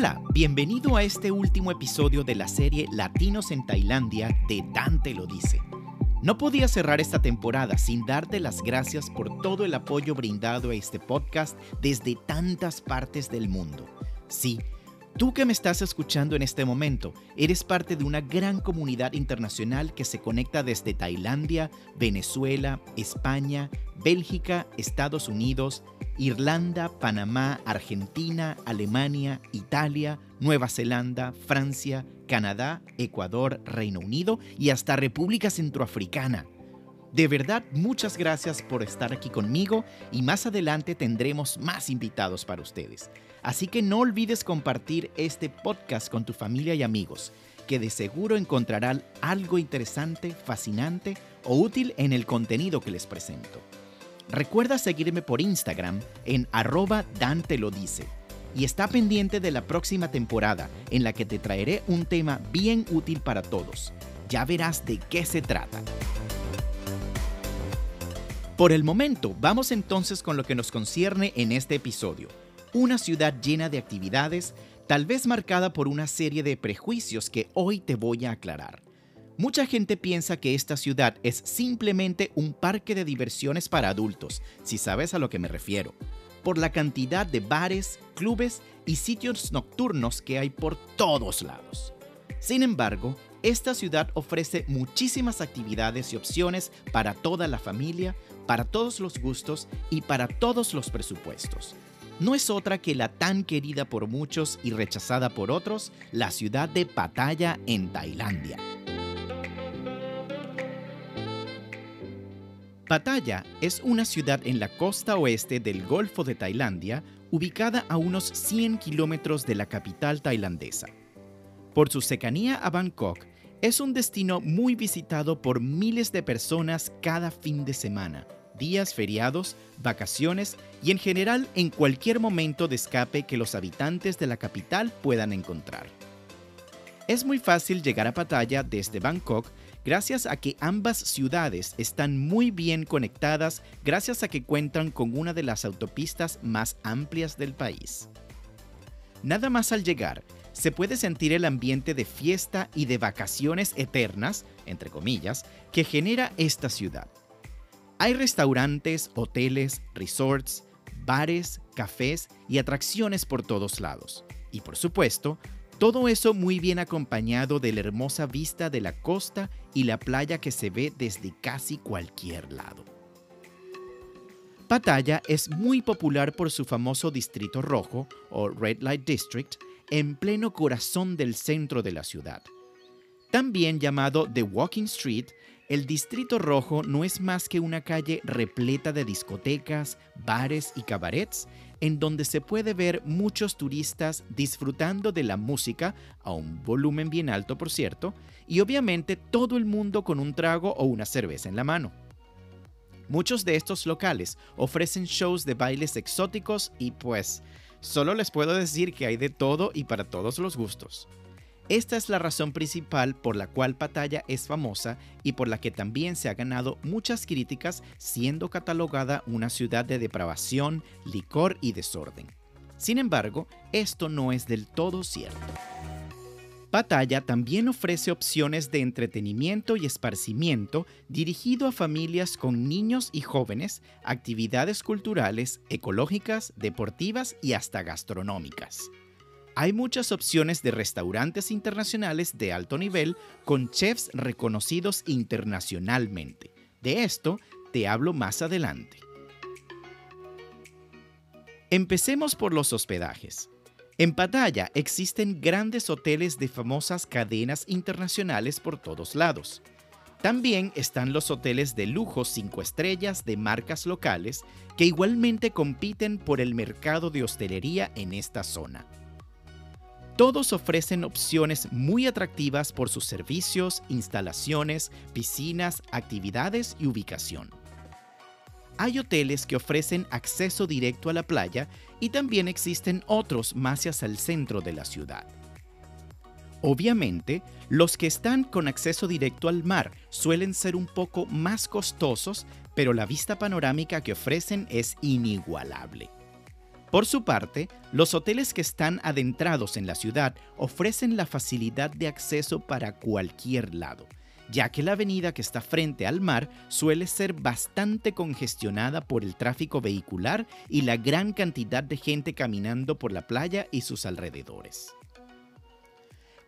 Hola, bienvenido a este último episodio de la serie Latinos en Tailandia de Dante lo dice. No podía cerrar esta temporada sin darte las gracias por todo el apoyo brindado a este podcast desde tantas partes del mundo. Sí, Tú que me estás escuchando en este momento, eres parte de una gran comunidad internacional que se conecta desde Tailandia, Venezuela, España, Bélgica, Estados Unidos, Irlanda, Panamá, Argentina, Alemania, Italia, Nueva Zelanda, Francia, Canadá, Ecuador, Reino Unido y hasta República Centroafricana. De verdad, muchas gracias por estar aquí conmigo y más adelante tendremos más invitados para ustedes. Así que no olvides compartir este podcast con tu familia y amigos, que de seguro encontrarán algo interesante, fascinante o útil en el contenido que les presento. Recuerda seguirme por Instagram en arroba Dante lo dice y está pendiente de la próxima temporada en la que te traeré un tema bien útil para todos. Ya verás de qué se trata. Por el momento, vamos entonces con lo que nos concierne en este episodio una ciudad llena de actividades, tal vez marcada por una serie de prejuicios que hoy te voy a aclarar. Mucha gente piensa que esta ciudad es simplemente un parque de diversiones para adultos, si sabes a lo que me refiero, por la cantidad de bares, clubes y sitios nocturnos que hay por todos lados. Sin embargo, esta ciudad ofrece muchísimas actividades y opciones para toda la familia, para todos los gustos y para todos los presupuestos no es otra que la tan querida por muchos y rechazada por otros, la ciudad de Pattaya en Tailandia. Pattaya es una ciudad en la costa oeste del Golfo de Tailandia, ubicada a unos 100 kilómetros de la capital tailandesa. Por su cercanía a Bangkok, es un destino muy visitado por miles de personas cada fin de semana, días feriados, vacaciones y en general en cualquier momento de escape que los habitantes de la capital puedan encontrar. Es muy fácil llegar a Pattaya desde Bangkok gracias a que ambas ciudades están muy bien conectadas gracias a que cuentan con una de las autopistas más amplias del país. Nada más al llegar, se puede sentir el ambiente de fiesta y de vacaciones eternas, entre comillas, que genera esta ciudad. Hay restaurantes, hoteles, resorts, bares, cafés y atracciones por todos lados. Y por supuesto, todo eso muy bien acompañado de la hermosa vista de la costa y la playa que se ve desde casi cualquier lado. Pattaya es muy popular por su famoso Distrito Rojo o Red Light District en pleno corazón del centro de la ciudad. También llamado The Walking Street, el Distrito Rojo no es más que una calle repleta de discotecas, bares y cabarets, en donde se puede ver muchos turistas disfrutando de la música, a un volumen bien alto por cierto, y obviamente todo el mundo con un trago o una cerveza en la mano. Muchos de estos locales ofrecen shows de bailes exóticos y pues, solo les puedo decir que hay de todo y para todos los gustos. Esta es la razón principal por la cual Pattaya es famosa y por la que también se ha ganado muchas críticas siendo catalogada una ciudad de depravación, licor y desorden. Sin embargo, esto no es del todo cierto. Pattaya también ofrece opciones de entretenimiento y esparcimiento dirigido a familias con niños y jóvenes, actividades culturales, ecológicas, deportivas y hasta gastronómicas hay muchas opciones de restaurantes internacionales de alto nivel con chefs reconocidos internacionalmente. De esto te hablo más adelante. Empecemos por los hospedajes. En Pattaya existen grandes hoteles de famosas cadenas internacionales por todos lados. También están los hoteles de lujo 5 estrellas de marcas locales que igualmente compiten por el mercado de hostelería en esta zona. Todos ofrecen opciones muy atractivas por sus servicios, instalaciones, piscinas, actividades y ubicación. Hay hoteles que ofrecen acceso directo a la playa y también existen otros más hacia el centro de la ciudad. Obviamente, los que están con acceso directo al mar suelen ser un poco más costosos, pero la vista panorámica que ofrecen es inigualable. Por su parte, los hoteles que están adentrados en la ciudad ofrecen la facilidad de acceso para cualquier lado, ya que la avenida que está frente al mar suele ser bastante congestionada por el tráfico vehicular y la gran cantidad de gente caminando por la playa y sus alrededores.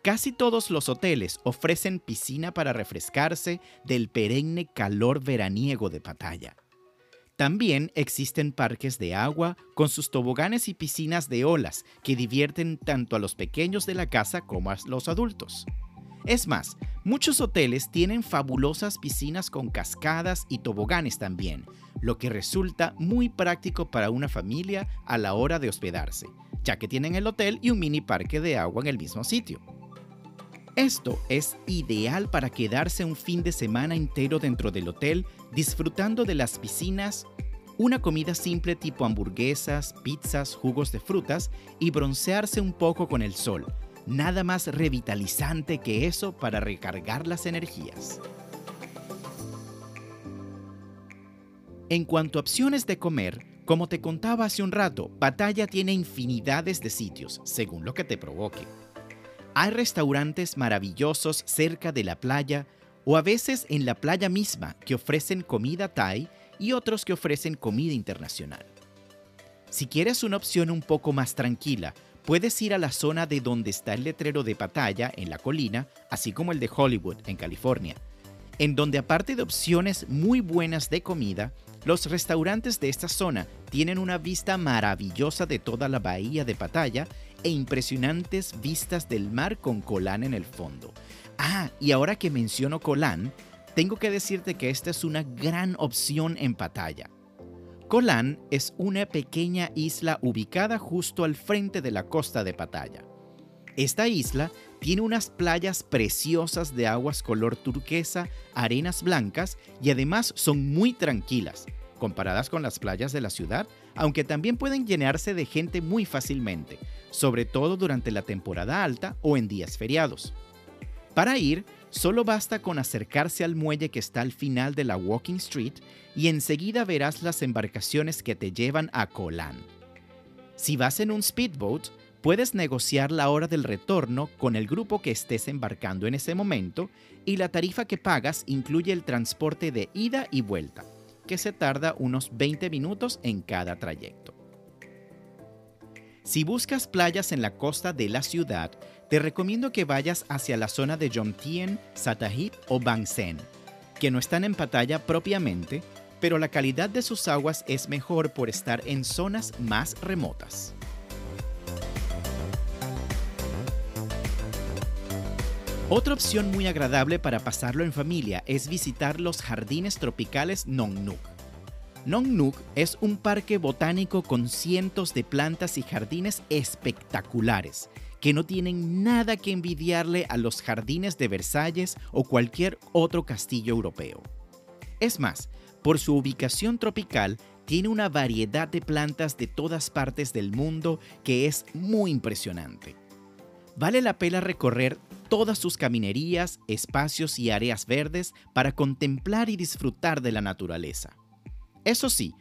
Casi todos los hoteles ofrecen piscina para refrescarse del perenne calor veraniego de Pattaya. También existen parques de agua con sus toboganes y piscinas de olas que divierten tanto a los pequeños de la casa como a los adultos. Es más, muchos hoteles tienen fabulosas piscinas con cascadas y toboganes también, lo que resulta muy práctico para una familia a la hora de hospedarse, ya que tienen el hotel y un mini parque de agua en el mismo sitio. Esto es ideal para quedarse un fin de semana entero dentro del hotel disfrutando de las piscinas, una comida simple tipo hamburguesas, pizzas, jugos de frutas y broncearse un poco con el sol. Nada más revitalizante que eso para recargar las energías. En cuanto a opciones de comer, como te contaba hace un rato, Batalla tiene infinidades de sitios, según lo que te provoque. Hay restaurantes maravillosos cerca de la playa o a veces en la playa misma que ofrecen comida thai y otros que ofrecen comida internacional. Si quieres una opción un poco más tranquila, puedes ir a la zona de donde está el letrero de Pattaya en la colina, así como el de Hollywood en California, en donde aparte de opciones muy buenas de comida, los restaurantes de esta zona tienen una vista maravillosa de toda la bahía de Pattaya e impresionantes vistas del mar con Colán en el fondo. Ah, y ahora que menciono Colán, tengo que decirte que esta es una gran opción en Pattaya. Colán es una pequeña isla ubicada justo al frente de la costa de Pattaya. Esta isla tiene unas playas preciosas de aguas color turquesa, arenas blancas y además son muy tranquilas, comparadas con las playas de la ciudad, aunque también pueden llenarse de gente muy fácilmente, sobre todo durante la temporada alta o en días feriados. Para ir, solo basta con acercarse al muelle que está al final de la Walking Street y enseguida verás las embarcaciones que te llevan a Kolan. Si vas en un speedboat, puedes negociar la hora del retorno con el grupo que estés embarcando en ese momento y la tarifa que pagas incluye el transporte de ida y vuelta, que se tarda unos 20 minutos en cada trayecto. Si buscas playas en la costa de la ciudad, te recomiendo que vayas hacia la zona de Jomtien, Satahip o Bangsen, que no están en Pattaya propiamente, pero la calidad de sus aguas es mejor por estar en zonas más remotas. Otra opción muy agradable para pasarlo en familia es visitar los jardines tropicales Nongnuk. Nongnuk es un parque botánico con cientos de plantas y jardines espectaculares, que no tienen nada que envidiarle a los jardines de Versalles o cualquier otro castillo europeo. Es más, por su ubicación tropical, tiene una variedad de plantas de todas partes del mundo que es muy impresionante. Vale la pena recorrer todas sus caminerías, espacios y áreas verdes para contemplar y disfrutar de la naturaleza. Eso sí,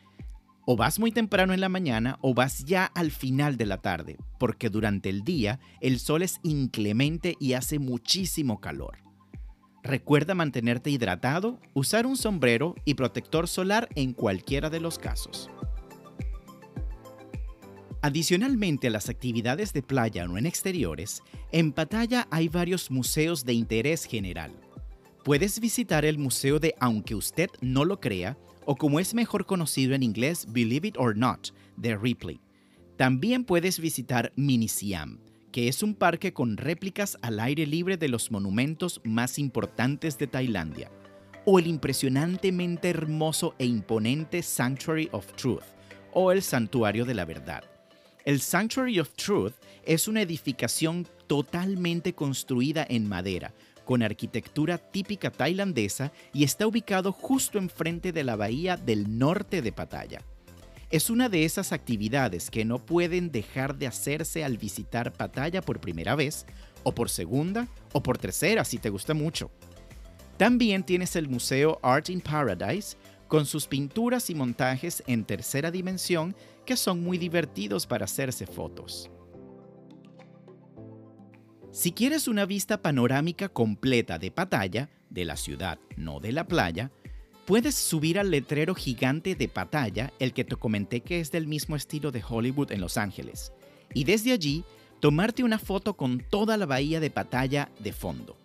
o vas muy temprano en la mañana o vas ya al final de la tarde, porque durante el día el sol es inclemente y hace muchísimo calor. Recuerda mantenerte hidratado, usar un sombrero y protector solar en cualquiera de los casos. Adicionalmente a las actividades de playa o en exteriores, en Pattaya hay varios museos de interés general. Puedes visitar el museo de Aunque usted no lo crea, o como es mejor conocido en inglés, Believe It or Not, de Ripley. También puedes visitar Minisiam, que es un parque con réplicas al aire libre de los monumentos más importantes de Tailandia, o el impresionantemente hermoso e imponente Sanctuary of Truth, o el Santuario de la Verdad. El Sanctuary of Truth es una edificación totalmente construida en madera, con arquitectura típica tailandesa y está ubicado justo enfrente de la bahía del norte de Pattaya. Es una de esas actividades que no pueden dejar de hacerse al visitar Pattaya por primera vez, o por segunda, o por tercera si te gusta mucho. También tienes el Museo Art in Paradise, con sus pinturas y montajes en tercera dimensión que son muy divertidos para hacerse fotos. Si quieres una vista panorámica completa de Pattaya, de la ciudad, no de la playa, puedes subir al letrero gigante de Pattaya, el que te comenté que es del mismo estilo de Hollywood en Los Ángeles, y desde allí tomarte una foto con toda la bahía de Pattaya de fondo.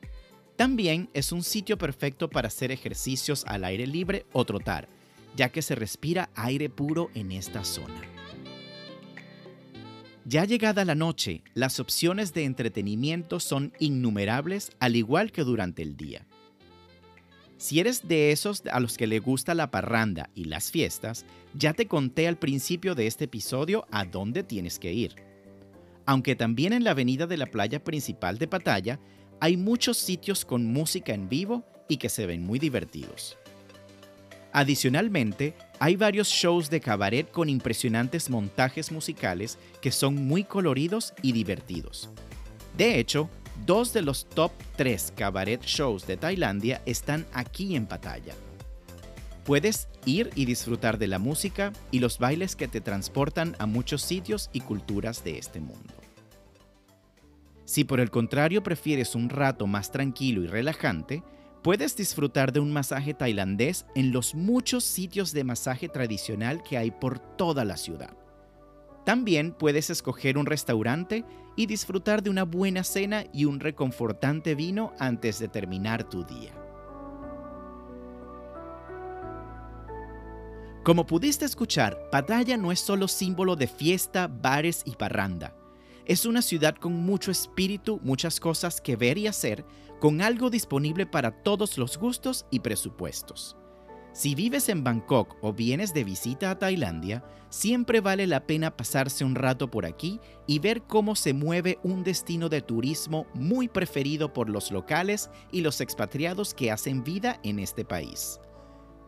También es un sitio perfecto para hacer ejercicios al aire libre o trotar, ya que se respira aire puro en esta zona. Ya llegada la noche, las opciones de entretenimiento son innumerables al igual que durante el día. Si eres de esos a los que le gusta la parranda y las fiestas, ya te conté al principio de este episodio a dónde tienes que ir. Aunque también en la avenida de la playa principal de Pattaya hay muchos sitios con música en vivo y que se ven muy divertidos. Adicionalmente, hay varios shows de cabaret con impresionantes montajes musicales que son muy coloridos y divertidos. De hecho, dos de los top 3 cabaret shows de Tailandia están aquí en Pattaya. Puedes ir y disfrutar de la música y los bailes que te transportan a muchos sitios y culturas de este mundo. Si por el contrario prefieres un rato más tranquilo y relajante, Puedes disfrutar de un masaje tailandés en los muchos sitios de masaje tradicional que hay por toda la ciudad. También puedes escoger un restaurante y disfrutar de una buena cena y un reconfortante vino antes de terminar tu día. Como pudiste escuchar, Pattaya no es solo símbolo de fiesta, bares y parranda. Es una ciudad con mucho espíritu, muchas cosas que ver y hacer, con algo disponible para todos los gustos y presupuestos. Si vives en Bangkok o vienes de visita a Tailandia, siempre vale la pena pasarse un rato por aquí y ver cómo se mueve un destino de turismo muy preferido por los locales y los expatriados que hacen vida en este país.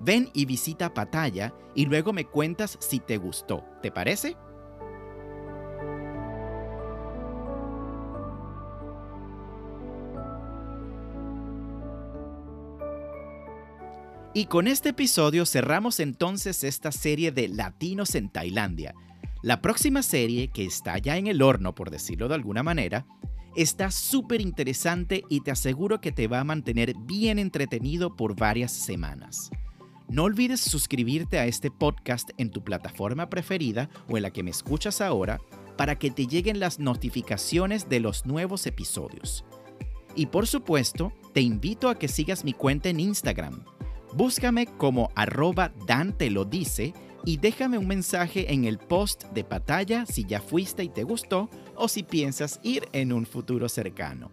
Ven y visita Pattaya y luego me cuentas si te gustó, ¿te parece? Y con este episodio cerramos entonces esta serie de Latinos en Tailandia. La próxima serie, que está ya en el horno por decirlo de alguna manera, está súper interesante y te aseguro que te va a mantener bien entretenido por varias semanas. No olvides suscribirte a este podcast en tu plataforma preferida o en la que me escuchas ahora para que te lleguen las notificaciones de los nuevos episodios. Y por supuesto, te invito a que sigas mi cuenta en Instagram Búscame como arroba Dante lo dice y déjame un mensaje en el post de Patalla si ya fuiste y te gustó o si piensas ir en un futuro cercano.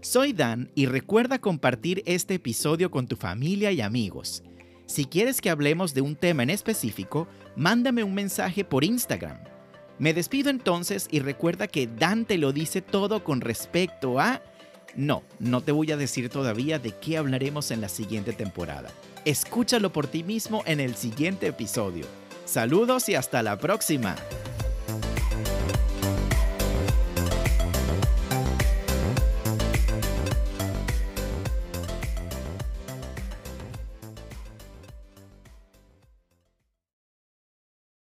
Soy Dan y recuerda compartir este episodio con tu familia y amigos. Si quieres que hablemos de un tema en específico, mándame un mensaje por Instagram. Me despido entonces y recuerda que Dante lo dice todo con respecto a no, no te voy a decir todavía de qué hablaremos en la siguiente temporada. Escúchalo por ti mismo en el siguiente episodio. Saludos y hasta la próxima.